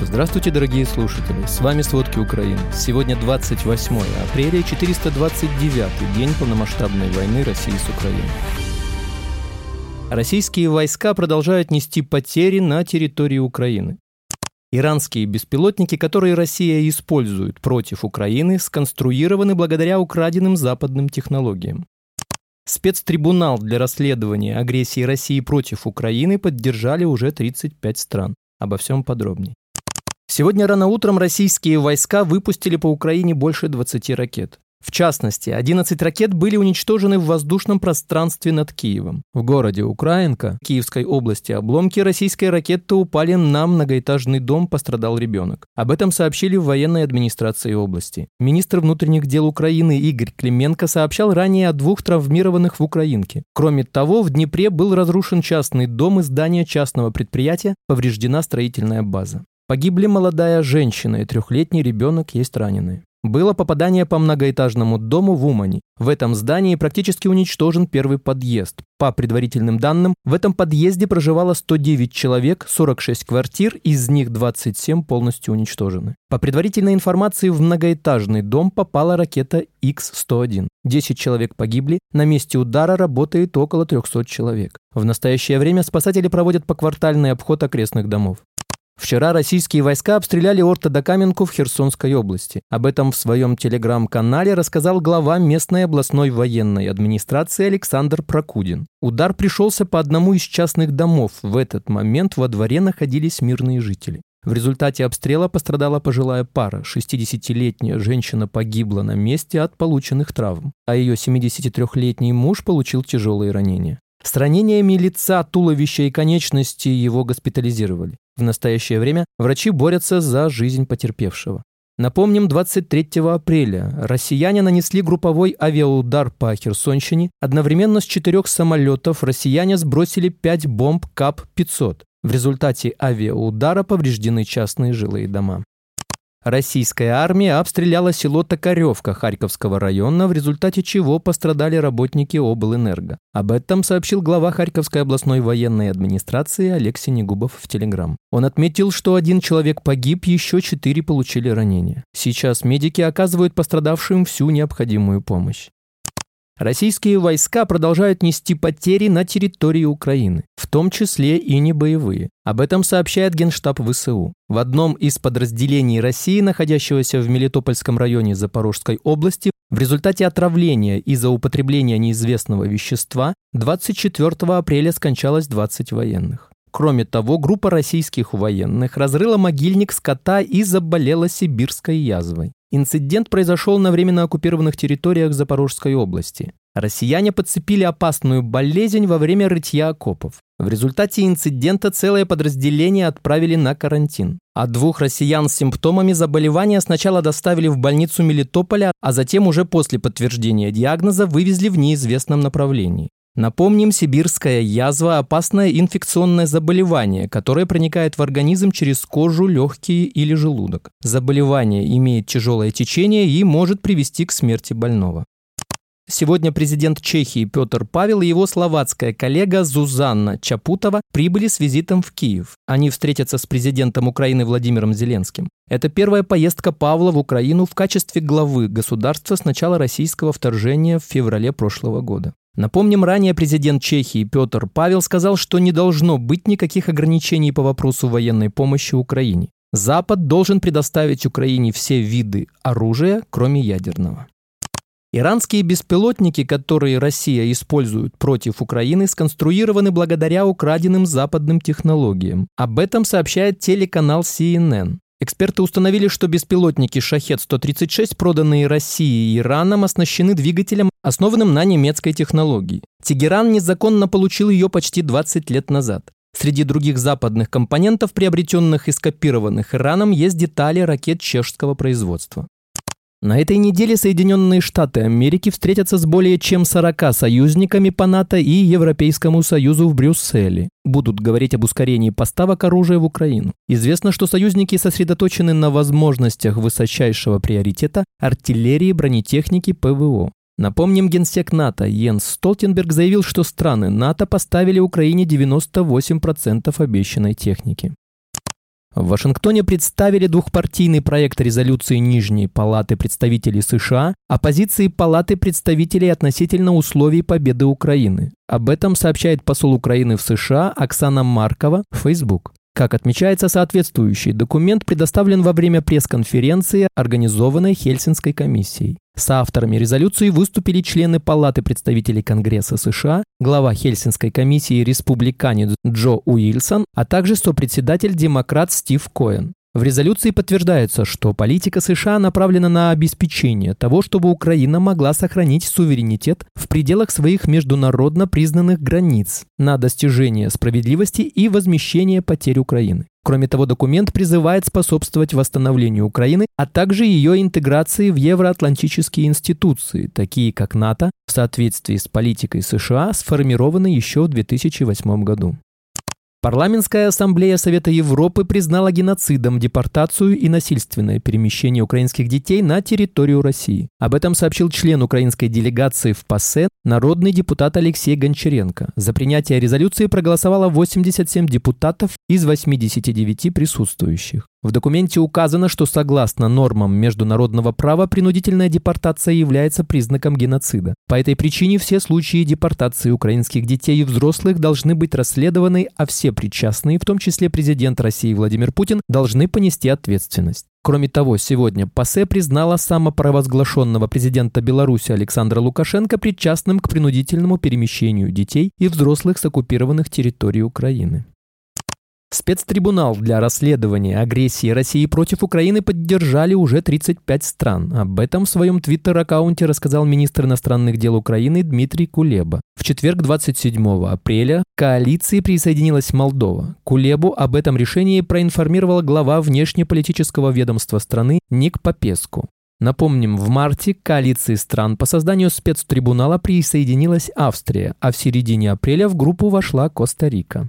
Здравствуйте, дорогие слушатели! С вами «Сводки Украины». Сегодня 28 апреля, 429 день полномасштабной войны России с Украиной. Российские войска продолжают нести потери на территории Украины. Иранские беспилотники, которые Россия использует против Украины, сконструированы благодаря украденным западным технологиям. Спецтрибунал для расследования агрессии России против Украины поддержали уже 35 стран. Обо всем подробнее. Сегодня рано утром российские войска выпустили по Украине больше 20 ракет. В частности, 11 ракет были уничтожены в воздушном пространстве над Киевом. В городе Украинка, Киевской области, обломки российской ракеты упали на многоэтажный дом, пострадал ребенок. Об этом сообщили в военной администрации области. Министр внутренних дел Украины Игорь Клименко сообщал ранее о двух травмированных в Украинке. Кроме того, в Днепре был разрушен частный дом и здание частного предприятия, повреждена строительная база. Погибли молодая женщина и трехлетний ребенок, есть раненые. Было попадание по многоэтажному дому в Умани. В этом здании практически уничтожен первый подъезд. По предварительным данным, в этом подъезде проживало 109 человек, 46 квартир, из них 27 полностью уничтожены. По предварительной информации, в многоэтажный дом попала ракета X-101. 10 человек погибли, на месте удара работает около 300 человек. В настоящее время спасатели проводят поквартальный обход окрестных домов. Вчера российские войска обстреляли Ортодокаменку в Херсонской области. Об этом в своем телеграм-канале рассказал глава местной областной военной администрации Александр Прокудин. Удар пришелся по одному из частных домов. В этот момент во дворе находились мирные жители. В результате обстрела пострадала пожилая пара. 60-летняя женщина погибла на месте от полученных травм, а ее 73-летний муж получил тяжелые ранения. С ранениями лица, туловища и конечности его госпитализировали. В настоящее время врачи борются за жизнь потерпевшего. Напомним, 23 апреля россияне нанесли групповой авиаудар по Херсонщине. Одновременно с четырех самолетов россияне сбросили пять бомб КАП-500. В результате авиаудара повреждены частные жилые дома. Российская армия обстреляла село Токаревка Харьковского района, в результате чего пострадали работники облэнерго. Об этом сообщил глава Харьковской областной военной администрации Алексей Негубов в Телеграм. Он отметил, что один человек погиб, еще четыре получили ранения. Сейчас медики оказывают пострадавшим всю необходимую помощь. Российские войска продолжают нести потери на территории Украины, в том числе и не боевые. Об этом сообщает Генштаб ВСУ. В одном из подразделений России, находящегося в Мелитопольском районе Запорожской области, в результате отравления из-за употребления неизвестного вещества 24 апреля скончалось 20 военных. Кроме того, группа российских военных разрыла могильник скота и заболела сибирской язвой. Инцидент произошел на временно оккупированных территориях Запорожской области. Россияне подцепили опасную болезнь во время рытья окопов. В результате инцидента целое подразделение отправили на карантин. А двух россиян с симптомами заболевания сначала доставили в больницу Мелитополя, а затем уже после подтверждения диагноза вывезли в неизвестном направлении. Напомним, сибирская язва – опасное инфекционное заболевание, которое проникает в организм через кожу, легкие или желудок. Заболевание имеет тяжелое течение и может привести к смерти больного. Сегодня президент Чехии Петр Павел и его словацкая коллега Зузанна Чапутова прибыли с визитом в Киев. Они встретятся с президентом Украины Владимиром Зеленским. Это первая поездка Павла в Украину в качестве главы государства с начала российского вторжения в феврале прошлого года. Напомним, ранее президент Чехии Петр Павел сказал, что не должно быть никаких ограничений по вопросу военной помощи Украине. Запад должен предоставить Украине все виды оружия, кроме ядерного. Иранские беспилотники, которые Россия использует против Украины, сконструированы благодаря украденным западным технологиям. Об этом сообщает телеканал CNN. Эксперты установили, что беспилотники «Шахет-136», проданные Россией и Ираном, оснащены двигателем, основанным на немецкой технологии. Тегеран незаконно получил ее почти 20 лет назад. Среди других западных компонентов, приобретенных и скопированных Ираном, есть детали ракет чешского производства. На этой неделе Соединенные Штаты Америки встретятся с более чем 40 союзниками по НАТО и Европейскому Союзу в Брюсселе. Будут говорить об ускорении поставок оружия в Украину. Известно, что союзники сосредоточены на возможностях высочайшего приоритета артиллерии, бронетехники, ПВО. Напомним, генсек НАТО Йенс Столтенберг заявил, что страны НАТО поставили Украине 98% обещанной техники. В Вашингтоне представили двухпартийный проект резолюции Нижней Палаты представителей США о позиции Палаты представителей относительно условий победы Украины. Об этом сообщает посол Украины в США Оксана Маркова в Facebook. Как отмечается, соответствующий документ предоставлен во время пресс-конференции, организованной Хельсинской комиссией. С авторами резолюции выступили члены Палаты представителей Конгресса США, глава Хельсинской комиссии республиканец Джо Уилсон, а также сопредседатель демократ Стив Коэн. В резолюции подтверждается, что политика США направлена на обеспечение того, чтобы Украина могла сохранить суверенитет в пределах своих международно признанных границ на достижение справедливости и возмещение потерь Украины. Кроме того, документ призывает способствовать восстановлению Украины, а также ее интеграции в евроатлантические институции, такие как НАТО, в соответствии с политикой США, сформированной еще в 2008 году. Парламентская ассамблея Совета Европы признала геноцидом депортацию и насильственное перемещение украинских детей на территорию России. Об этом сообщил член украинской делегации в ПАСЕ, народный депутат Алексей Гончаренко. За принятие резолюции проголосовало 87 депутатов из 89 присутствующих. В документе указано, что согласно нормам международного права принудительная депортация является признаком геноцида. По этой причине все случаи депортации украинских детей и взрослых должны быть расследованы, а все причастные, в том числе президент России Владимир Путин, должны понести ответственность. Кроме того, сегодня ПАСЕ признала самопровозглашенного президента Беларуси Александра Лукашенко причастным к принудительному перемещению детей и взрослых с оккупированных территорий Украины. Спецтрибунал для расследования агрессии России против Украины поддержали уже 35 стран. Об этом в своем твиттер-аккаунте рассказал министр иностранных дел Украины Дмитрий Кулеба. В четверг 27 апреля к коалиции присоединилась Молдова. Кулебу об этом решении проинформировала глава внешнеполитического ведомства страны Ник Попеску. Напомним, в марте к коалиции стран по созданию спецтрибунала присоединилась Австрия, а в середине апреля в группу вошла Коста-Рика.